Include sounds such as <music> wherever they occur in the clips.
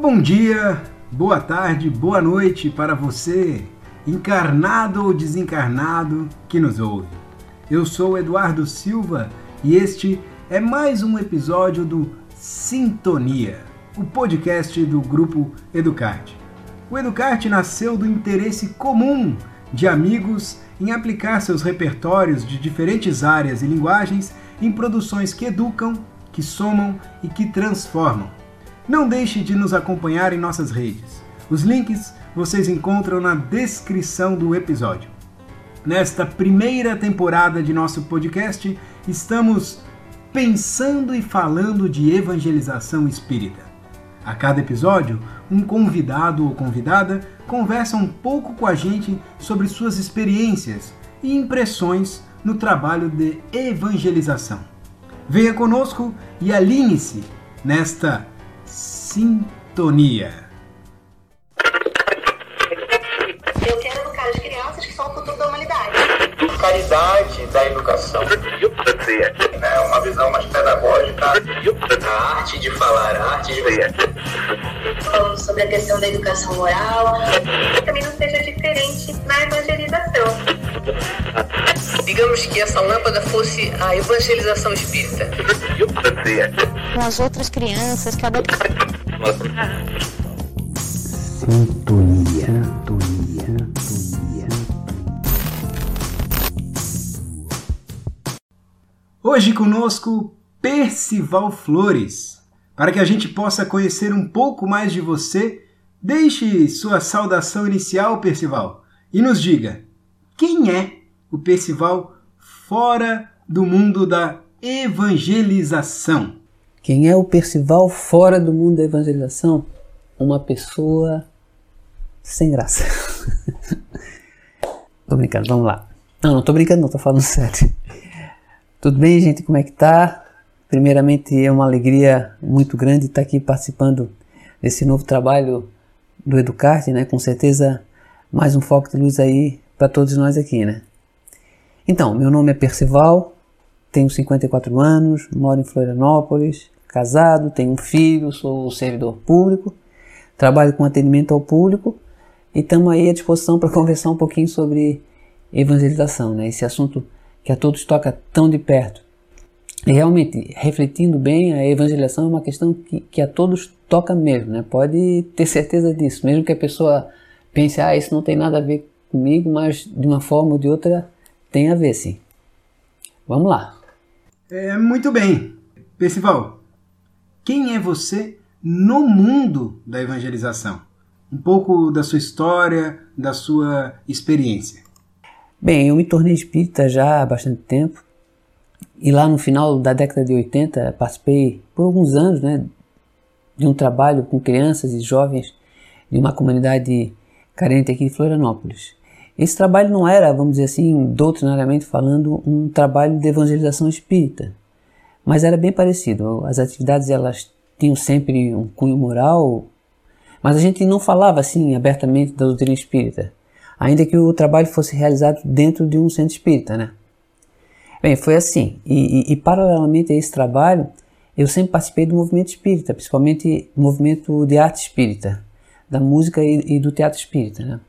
Bom dia, boa tarde, boa noite para você, encarnado ou desencarnado que nos ouve. Eu sou Eduardo Silva e este é mais um episódio do Sintonia, o podcast do grupo Educarte. O Educarte nasceu do interesse comum de amigos em aplicar seus repertórios de diferentes áreas e linguagens em produções que educam, que somam e que transformam não deixe de nos acompanhar em nossas redes. Os links vocês encontram na descrição do episódio. Nesta primeira temporada de nosso podcast, estamos pensando e falando de evangelização espírita. A cada episódio, um convidado ou convidada conversa um pouco com a gente sobre suas experiências e impressões no trabalho de evangelização. Venha conosco e alinhe-se nesta sintonia. Caridade da educação. É uma visão mais pedagógica. A arte de falar, a arte de ver. Falando sobre a questão da educação moral. Que também não seja diferente na evangelização. Digamos que essa lâmpada fosse a evangelização espírita. Com as outras crianças, cada Sintonia, Hoje conosco Percival Flores. Para que a gente possa conhecer um pouco mais de você, deixe sua saudação inicial, Percival, e nos diga quem é o Percival fora do mundo da evangelização. Quem é o Percival fora do mundo da evangelização? Uma pessoa sem graça. <laughs> tô brincando, vamos lá. Não, não tô brincando, não, tô falando <laughs> sério. Tudo bem, gente? Como é que tá? Primeiramente, é uma alegria muito grande estar aqui participando desse novo trabalho do Educarte, né? Com certeza, mais um foco de luz aí para todos nós aqui, né? Então, meu nome é Percival, tenho 54 anos, moro em Florianópolis, casado, tenho um filho, sou servidor público, trabalho com atendimento ao público e estamos aí à disposição para <laughs> conversar um pouquinho sobre evangelização, né? esse assunto que a todos toca tão de perto. E realmente, refletindo bem, a evangelização é uma questão que, que a todos toca mesmo, né? pode ter certeza disso, mesmo que a pessoa pense, ah, isso não tem nada a ver comigo, mas de uma forma ou de outra tem a ver sim. Vamos lá. É, muito bem. Percival, quem é você no mundo da evangelização? Um pouco da sua história, da sua experiência. Bem, eu me tornei espírita já há bastante tempo. E lá no final da década de 80 participei por alguns anos né, de um trabalho com crianças e jovens de uma comunidade carente aqui de Florianópolis. Esse trabalho não era, vamos dizer assim, doutrinariamente falando, um trabalho de evangelização espírita, mas era bem parecido. As atividades elas tinham sempre um cunho moral, mas a gente não falava assim abertamente da doutrina espírita, ainda que o trabalho fosse realizado dentro de um centro espírita, né? Bem, foi assim. E, e, e paralelamente a esse trabalho, eu sempre participei do movimento espírita, principalmente do movimento de arte espírita, da música e, e do teatro espírita, né?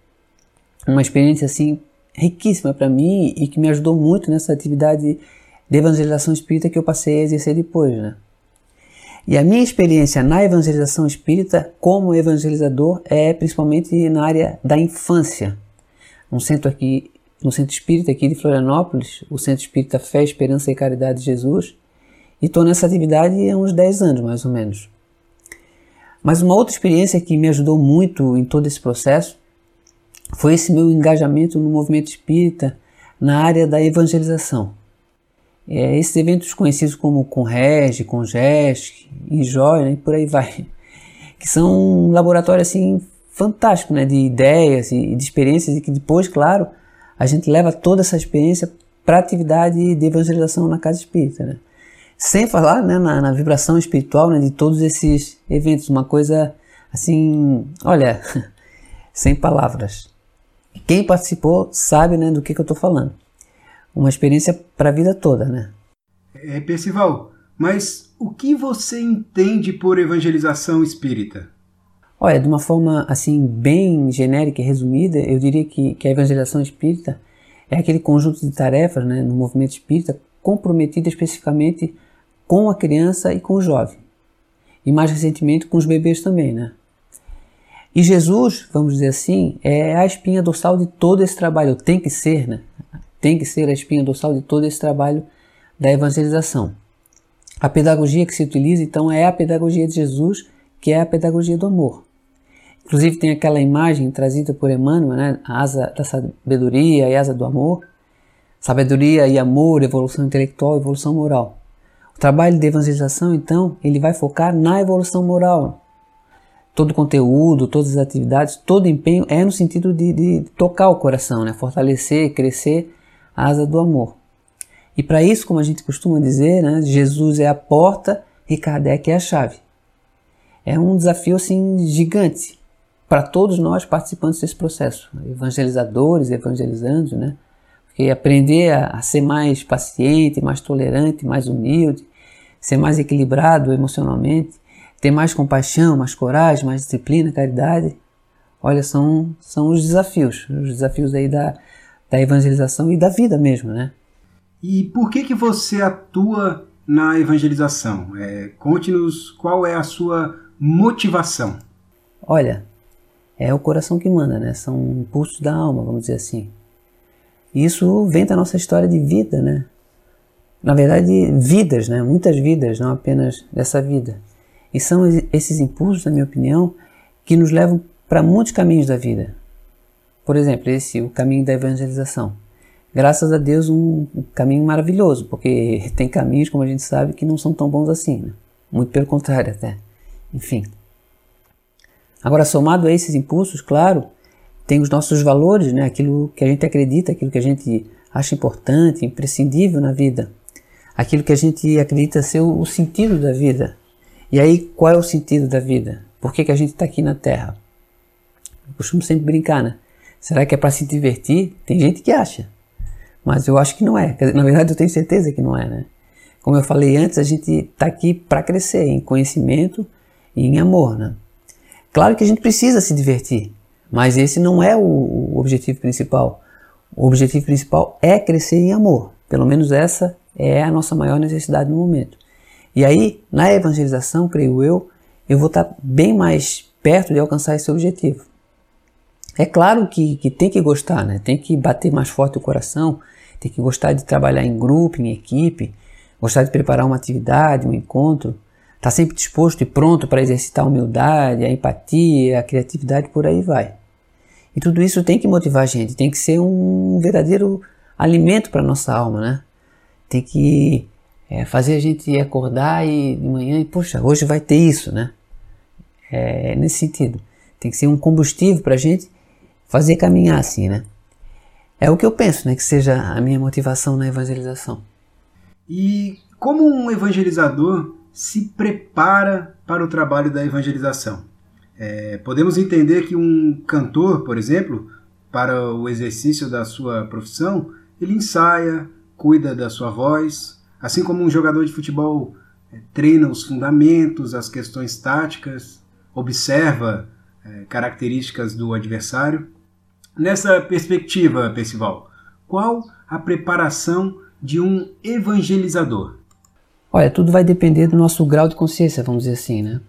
uma experiência assim riquíssima para mim e que me ajudou muito nessa atividade de evangelização espírita que eu passei a exercer depois, né? E a minha experiência na evangelização espírita como evangelizador é principalmente na área da infância. Um centro aqui, no centro espírita aqui de Florianópolis, o Centro Espírita Fé, Esperança e Caridade de Jesus, e estou nessa atividade há uns 10 anos, mais ou menos. Mas uma outra experiência que me ajudou muito em todo esse processo foi esse meu engajamento no movimento espírita na área da evangelização. É, esses eventos conhecidos como Conreg, Congest, Enjoy, né, e por aí vai, <laughs> que são um laboratório assim fantástico né, de ideias e de experiências e que depois, claro, a gente leva toda essa experiência para atividade de evangelização na casa espírita. Né? Sem falar né, na, na, vibração espiritual né, de todos esses eventos, uma coisa assim, olha, <laughs> sem palavras. Quem participou sabe né, do que, que eu estou falando. uma experiência para a vida toda, né? É, Percival, mas o que você entende por evangelização espírita? Olha, de uma forma assim bem genérica e resumida, eu diria que, que a evangelização espírita é aquele conjunto de tarefas né, no movimento espírita comprometida especificamente com a criança e com o jovem. E mais recentemente com os bebês também, né? E Jesus, vamos dizer assim, é a espinha dorsal de todo esse trabalho. Tem que ser, né? Tem que ser a espinha dorsal de todo esse trabalho da evangelização. A pedagogia que se utiliza, então, é a pedagogia de Jesus, que é a pedagogia do amor. Inclusive tem aquela imagem trazida por Emmanuel, né? a asa da sabedoria e a asa do amor. Sabedoria e amor, evolução intelectual, evolução moral. O trabalho de evangelização, então, ele vai focar na evolução moral, todo conteúdo, todas as atividades, todo empenho é no sentido de, de tocar o coração, né? fortalecer, crescer a asa do amor. E para isso, como a gente costuma dizer, né? Jesus é a porta e Kardec é a chave. É um desafio assim gigante para todos nós participantes desse processo, evangelizadores, evangelizandos, né? Porque aprender a, a ser mais paciente, mais tolerante, mais humilde, ser mais equilibrado emocionalmente, ter mais compaixão, mais coragem, mais disciplina, caridade. Olha, são, são os desafios, os desafios aí da, da evangelização e da vida mesmo, né? E por que que você atua na evangelização? É, Conte-nos qual é a sua motivação. Olha, é o coração que manda, né? São impulsos da alma, vamos dizer assim. Isso vem da nossa história de vida, né? Na verdade, vidas, né? Muitas vidas, não apenas dessa vida. E são esses impulsos, na minha opinião, que nos levam para muitos caminhos da vida. Por exemplo, esse, o caminho da evangelização. Graças a Deus, um caminho maravilhoso, porque <laughs> tem caminhos, como a gente sabe, que não são tão bons assim. Né? Muito pelo contrário, até. Enfim. Agora, somado a esses impulsos, claro, tem os nossos valores, né? aquilo que a gente acredita, aquilo que a gente acha importante, imprescindível na vida, aquilo que a gente acredita ser o, sentido da vida, e aí, qual é o sentido da vida? Por que, que a gente está aqui na Terra? Eu costumo sempre brincar, né? Será que é para se divertir? Tem gente que acha, mas eu acho que não é. Na verdade, eu tenho certeza que não é, né? Como eu falei antes, a gente está aqui para crescer em conhecimento e em amor, né? Claro que a gente precisa se divertir, mas esse não é o, o objetivo principal. O objetivo principal é crescer em amor. Pelo menos essa é a nossa maior necessidade no momento. E aí, na evangelização, creio eu, eu vou estar bem mais perto de alcançar esse objetivo. É claro que, que tem que gostar, né? tem que bater mais forte o coração, tem que gostar de trabalhar em grupo, em equipe, gostar de preparar uma atividade, um encontro, estar tá sempre disposto e pronto para exercitar a humildade, a empatia, a criatividade, por aí vai. E tudo isso tem que motivar a gente, tem que ser um verdadeiro alimento para nossa alma, né? Tem que é, fazer a gente acordar e de manhã e, poxa, hoje vai ter isso, né? É nesse sentido. Tem que ser um combustível para a gente fazer caminhar assim, né? É o que eu penso, né? Que seja a minha motivação na evangelização. E como um evangelizador se prepara para o trabalho da evangelização? É, podemos entender que um cantor, por exemplo, para o exercício da sua profissão, ele ensaia, cuida da sua voz, Assim como um jogador de futebol é, treina os fundamentos, as questões táticas, observa é, características do adversário. Nessa perspectiva, Percival, qual a preparação de um evangelizador? Olha, tudo vai depender do nosso grau de consciência, vamos dizer assim, né?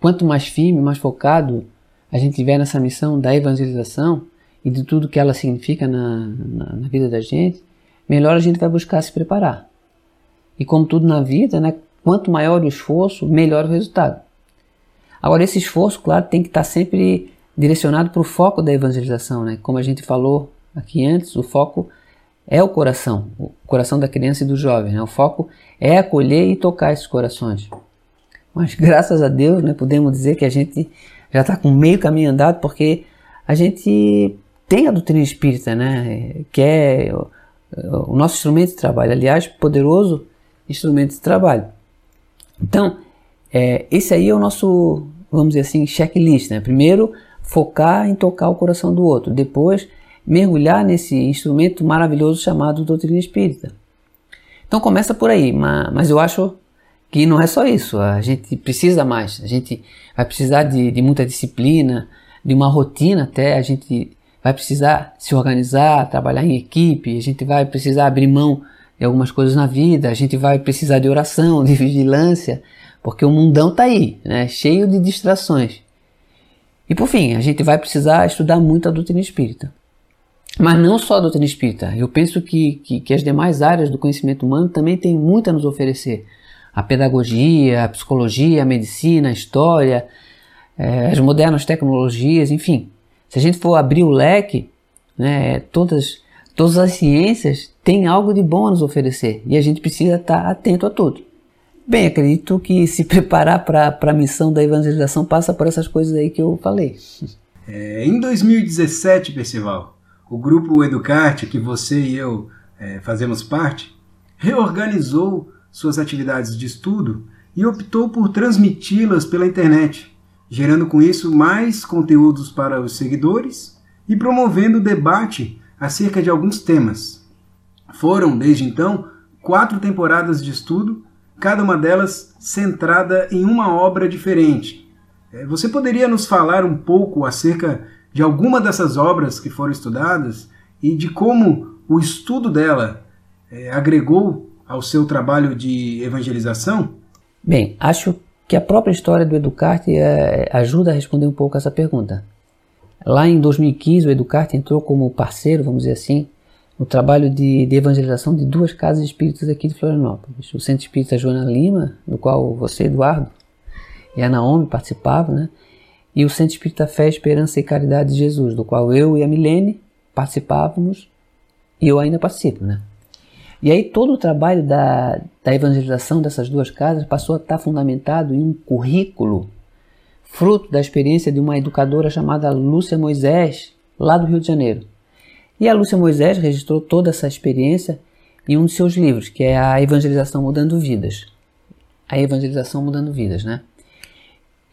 Quanto mais firme, mais focado a gente tiver nessa missão da evangelização e de tudo que ela significa na, na, na vida da gente, melhor a gente vai buscar se preparar. E como tudo na vida, né, quanto maior o esforço, melhor o resultado. Agora, esse esforço, claro, tem que estar sempre direcionado para o foco da evangelização. Né? Como a gente falou aqui antes, o foco é o coração, o coração da criança e do jovem. Né? O foco é acolher e tocar esses corações. Mas <laughs> graças a Deus, né, podemos dizer que a gente já está com meio caminho andado, porque a gente tem a doutrina espírita, né, que é o nosso instrumento de trabalho. Aliás, poderoso instrumento de trabalho. Então, é, esse aí é o nosso, vamos dizer assim, checklist. Né? Primeiro, focar em tocar o coração do outro. Depois, mergulhar nesse instrumento maravilhoso chamado doutrina espírita. Então começa por aí, mas eu acho que não é só isso, a gente precisa mais, a gente vai precisar de, de muita disciplina, de uma rotina até, a gente vai precisar se organizar, trabalhar em equipe, a gente vai precisar abrir mão de algumas coisas na vida, a gente vai precisar de oração, <laughs> de vigilância, porque o mundão está aí, né, cheio de distrações. E por fim, a gente vai precisar estudar muito a doutrina espírita. Mas não só a doutrina espírita, eu penso que, que, que as demais áreas do conhecimento humano também têm muito a nos oferecer. A pedagogia, a psicologia, a medicina, a história, é, as modernas tecnologias, enfim. Se a gente for abrir o leque, né, todas, todas as ciências têm algo de bom a nos oferecer e a gente precisa estar atento a tudo. Bem, acredito que se <laughs> preparar para a missão da evangelização passa por essas coisas aí que eu falei. É, em 2017, Percival, o grupo Educarte, que você e eu é, fazemos parte, reorganizou suas atividades de estudo e optou por transmiti-las pela internet, gerando com isso mais conteúdos para os seguidores e promovendo debate acerca de alguns temas. Foram, desde então, quatro temporadas de estudo cada uma delas centrada em uma obra diferente. É, você poderia nos falar um pouco acerca de alguma dessas obras que foram estudadas e de como o estudo dela é, agregou ao seu trabalho de evangelização? Bem, acho que a própria história do Educarte é, ajuda a responder um pouco essa pergunta. Lá em 2015, o Educarte entrou como parceiro, vamos dizer assim, o trabalho de, de, evangelização de duas casas espíritas aqui de Florianópolis. O Centro Espírita Joana Lima, do qual você, Eduardo, e a Naomi participavam, né? E o Centro Espírita Fé, Esperança e Caridade de Jesus, do qual eu e a Milene participávamos e eu ainda participo. Né? E aí todo o trabalho da, da evangelização dessas duas casas passou a estar fundamentado em um currículo fruto da experiência de uma educadora chamada Lúcia Moisés, lá do Rio de Janeiro. E a Lúcia Moisés registrou toda essa experiência em um de seus livros, que é a Evangelização Mudando Vidas. A Evangelização Mudando Vidas, né?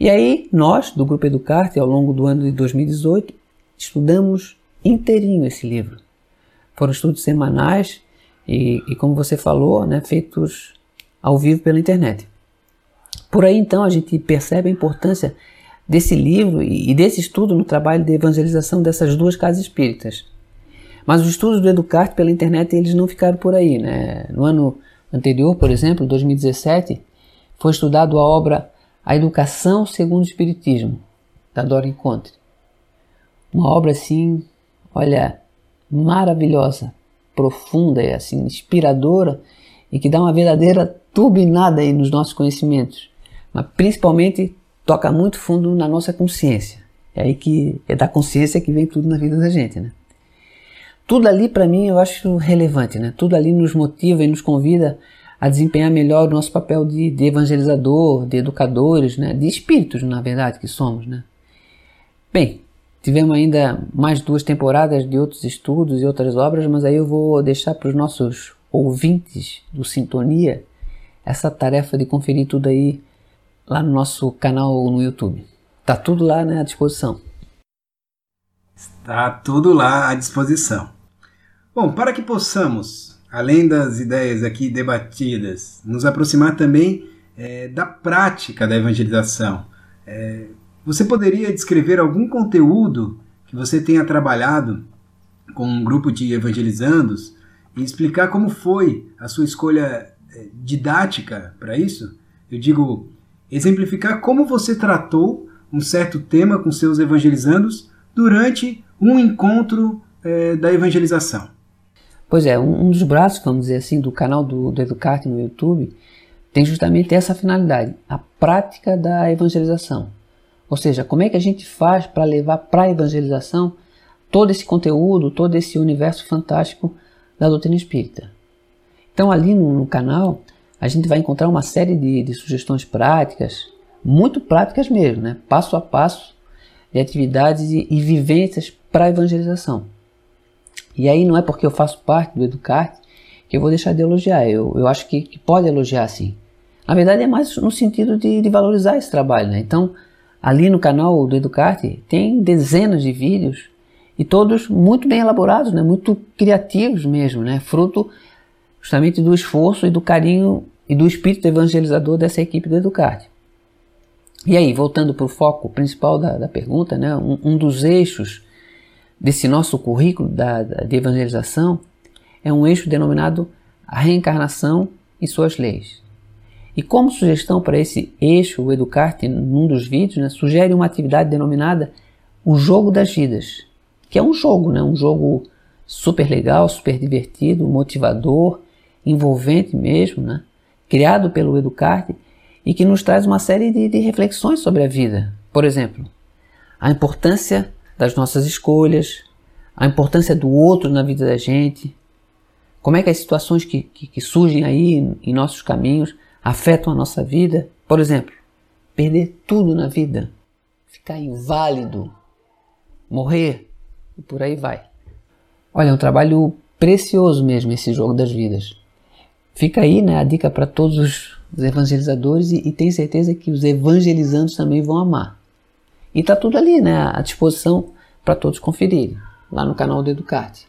E aí, nós, do Grupo Educarte, ao longo do ano de 2018, estudamos inteirinho esse livro. Foram estudos semanais e, e como você falou, né, feitos ao vivo pela internet. Por aí, então, a gente percebe a importância desse livro e desse estudo no trabalho de evangelização dessas duas casas espíritas. Mas os estudos do Educarte pela internet eles não ficaram por aí. Né? No ano anterior, por exemplo, 2017, foi estudado a obra A Educação segundo o Espiritismo, da Dora Encontre. Uma obra assim, olha, maravilhosa, profunda e assim, inspiradora e que dá uma verdadeira turbinada aí nos nossos conhecimentos, mas principalmente toca muito fundo na nossa consciência. É aí que é da consciência que vem tudo na vida da gente, né? Tudo ali para mim eu acho relevante, né? Tudo ali nos motiva e nos convida a desempenhar melhor o nosso papel de, de evangelizador, de educadores, né? De espíritos, na verdade, que somos, né? Bem, tivemos ainda mais duas temporadas de outros estudos e outras obras, mas aí eu vou deixar para os nossos ouvintes do Sintonia essa tarefa de conferir tudo aí lá no nosso canal no YouTube. Tá tudo lá né, à disposição. Está tudo lá à disposição. Bom, para que possamos, além das ideias aqui debatidas, nos aproximar também é, da prática da evangelização, é, você poderia descrever algum conteúdo que você tenha trabalhado com um grupo de evangelizandos e explicar como foi a sua escolha é, didática para isso? Eu digo, exemplificar como você tratou um certo tema com seus evangelizandos durante um encontro é, da evangelização. Pois é, um, dos braços, vamos dizer assim, do canal do, do Educarte no YouTube tem justamente essa finalidade, a prática da evangelização. Ou seja, como é que a gente faz para levar para a evangelização todo esse conteúdo, todo esse universo fantástico da doutrina espírita. Então, ali no, no canal, a gente vai encontrar uma série de, de, sugestões práticas, muito práticas mesmo, né? passo a passo, de atividades e, e vivências para a evangelização. E aí não é porque eu faço parte do Educarte que eu vou deixar de elogiar. Eu, eu acho que, que pode elogiar sim. Na verdade é mais no sentido de, de valorizar esse trabalho. Né? Então, ali no canal do Educarte tem dezenas de vídeos e todos muito bem elaborados, né? muito criativos mesmo, né? fruto justamente do esforço e do carinho e do espírito evangelizador dessa equipe do Educarte. E aí, voltando para o foco principal da, da pergunta, né? um, um, dos eixos desse nosso currículo da, de evangelização é um eixo denominado a reencarnação e suas leis. E como sugestão para esse eixo, o Educarte, num dos vídeos, né, sugere uma atividade denominada o jogo das vidas, que é um jogo, né, um jogo super legal, super divertido, motivador, envolvente mesmo, né, criado pelo Educarte e que nos traz uma série de, de reflexões sobre a vida. Por exemplo, a importância das nossas escolhas, a importância do outro na vida da gente, como é que as situações que, que, que surgem aí em nossos caminhos afetam a nossa vida. Por exemplo, perder tudo na vida, ficar inválido, morrer e por aí vai. Olha, é um trabalho precioso mesmo esse jogo das vidas. Fica aí né, a dica para todos os evangelizadores e, e tenho certeza que os evangelizantes também vão amar. E está tudo ali né, à disposição para todos conferirem, lá no canal do Educarte.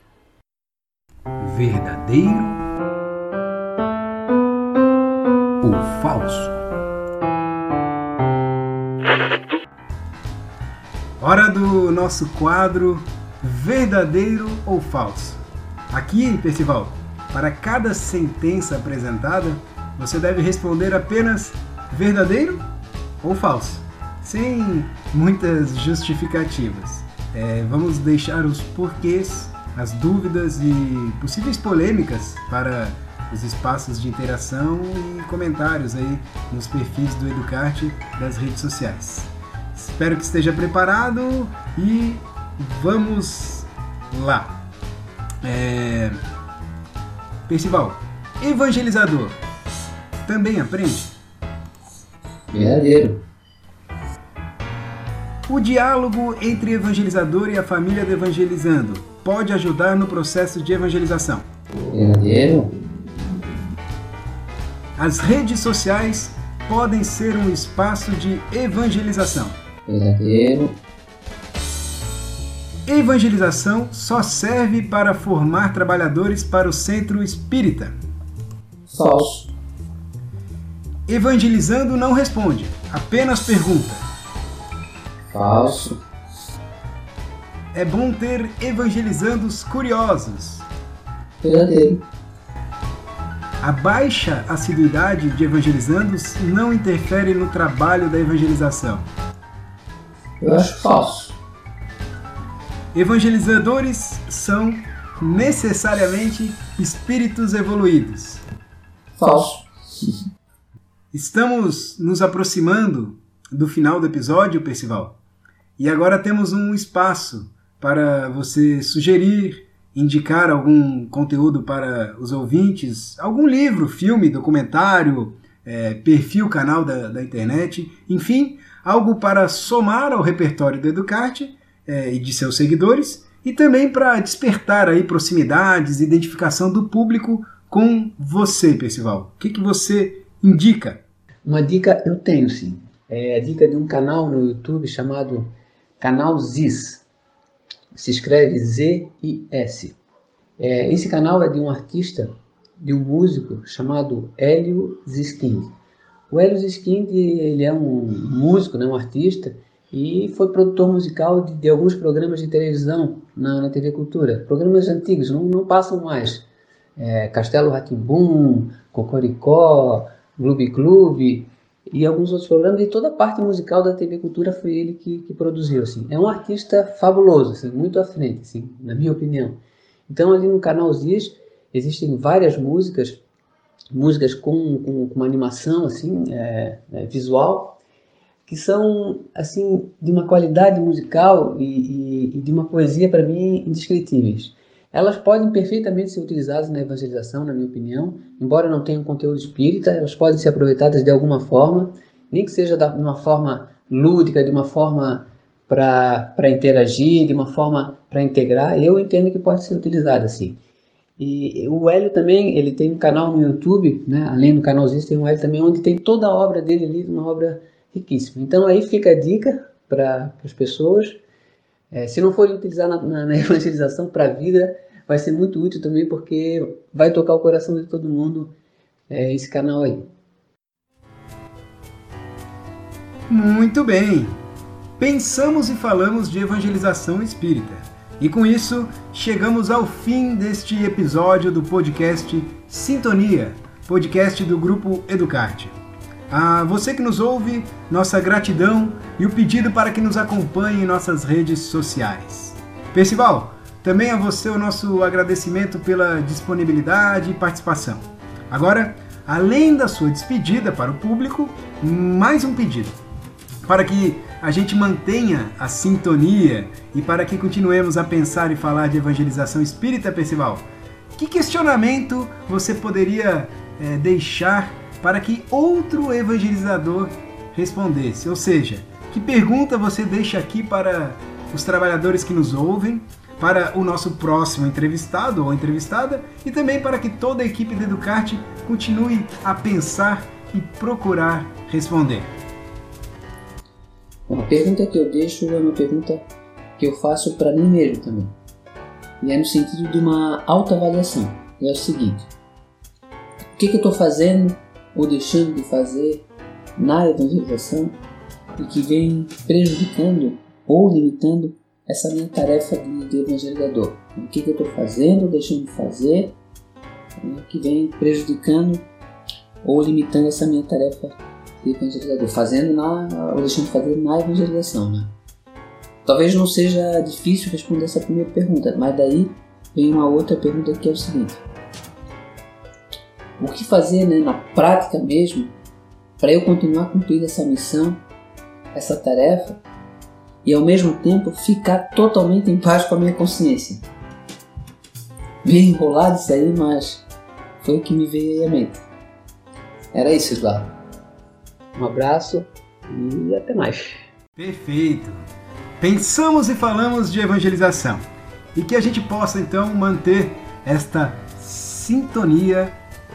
Verdadeiro ou falso? Hora do nosso quadro Verdadeiro ou falso? Aqui, Percival, para cada sentença apresentada, você deve responder apenas verdadeiro ou falso, sem muitas justificativas. É, vamos deixar os porquês, as dúvidas e possíveis polêmicas para os espaços de interação e comentários aí nos perfis do Educarte das redes sociais. Espero que esteja preparado e vamos lá. É... Percival, evangelizador, também aprende? Verdadeiro. O diálogo entre evangelizador e a família do evangelizando pode ajudar no processo de evangelização. Verdadeiro. As redes sociais podem ser um espaço de evangelização. Verdadeiro. Evangelização só serve para formar trabalhadores para o centro espírita. Falso. Evangelizando não responde, apenas pergunta. Falso. É bom ter evangelizandos curiosos. Verdadeiro. A baixa assiduidade de evangelizandos não interfere no trabalho da evangelização. Eu acho falso. Evangelizadores são necessariamente espíritos evoluídos. Falso. Estamos nos aproximando do final do episódio, Percival, e agora temos um espaço para você sugerir, indicar algum conteúdo para os ouvintes, algum livro, filme, documentário, é, perfil, canal da, da internet, enfim, algo para somar ao repertório do Educarte é, e de seus seguidores e também para despertar aí proximidades, identificação do público com você, Percival. O que, que você indica? Uma dica eu tenho sim. É a dica de um canal no YouTube chamado Canal Ziz. Se escreve Z-I-S. É, esse canal é de um artista, de um músico chamado Hélio Ziskind. O Hélio Ziskind ele é um músico, né, um artista, e foi produtor musical de, de alguns programas de televisão na, na, TV Cultura. Programas antigos, não, não passam mais. É, Castelo Ratimbum, Cocoricó, Clube Clube e alguns outros programas. E toda a parte musical da TV Cultura foi ele que, que produziu. Assim. É um artista fabuloso, assim, muito à frente, assim, na minha opinião. Então ali no canal Ziz existem várias músicas, músicas com, com, com uma animação assim, é, é, visual, que são assim de uma qualidade musical e, e, e de uma poesia para mim indescritíveis. Elas podem perfeitamente ser utilizadas na evangelização, na minha opinião, embora não tenham conteúdo espírita, elas podem ser aproveitadas de alguma forma, nem que seja de uma forma lúdica, de uma forma para interagir, de uma forma para integrar, eu entendo que pode ser utilizada assim. E o Hélio também, ele tem um canal no YouTube, né? além do canalzinho, tem um Hélio também, onde tem toda a obra dele ali, uma obra riquíssima. Então aí fica a dica para as pessoas. É, se não forem utilizar na, na, na <laughs> evangelização para a vida, vai ser muito útil também porque vai tocar o coração de todo mundo é, esse canal aí. Muito bem! Pensamos e falamos de evangelização espírita. E com isso, chegamos ao fim deste episódio do podcast Sintonia, podcast do grupo Educarte. A você que nos ouve, nossa gratidão e o pedido para que nos acompanhe em nossas redes sociais. Percival, também a você o nosso agradecimento pela disponibilidade e participação. Agora, além da sua despedida para o público, mais um pedido. Para que a gente mantenha a sintonia e para que continuemos a pensar e falar de evangelização espírita, Percival, que questionamento você poderia é, deixar para que outro evangelizador respondesse? Ou seja, que pergunta você deixa aqui para os trabalhadores que nos ouvem, para o nosso próximo entrevistado ou entrevistada e também para que toda a equipe do Educarte continue a pensar e procurar responder? Uma pergunta que eu deixo é uma pergunta que eu faço para mim mesmo também. E é no sentido de uma autoavaliação. É o seguinte: o que, que eu estou fazendo ou deixando de fazer na evangelização e que vem prejudicando ou limitando essa minha tarefa de, de evangelizador? O que, que eu estou fazendo ou deixando de fazer né, que vem prejudicando ou limitando essa minha tarefa evangelizador, fazendo na, ou deixando de fazer na evangelização, né? Talvez não seja difícil responder essa primeira pergunta, mas daí vem uma outra pergunta que é o seguinte: o que fazer né, na prática mesmo para eu continuar cumprindo essa missão, essa tarefa e ao mesmo tempo ficar totalmente em paz com a minha consciência? Bem enrolado isso aí, mas foi o que me veio à mente. Era isso, Eduardo. Um abraço e até mais. Perfeito. Pensamos e falamos de evangelização e que a gente possa então manter esta sintonia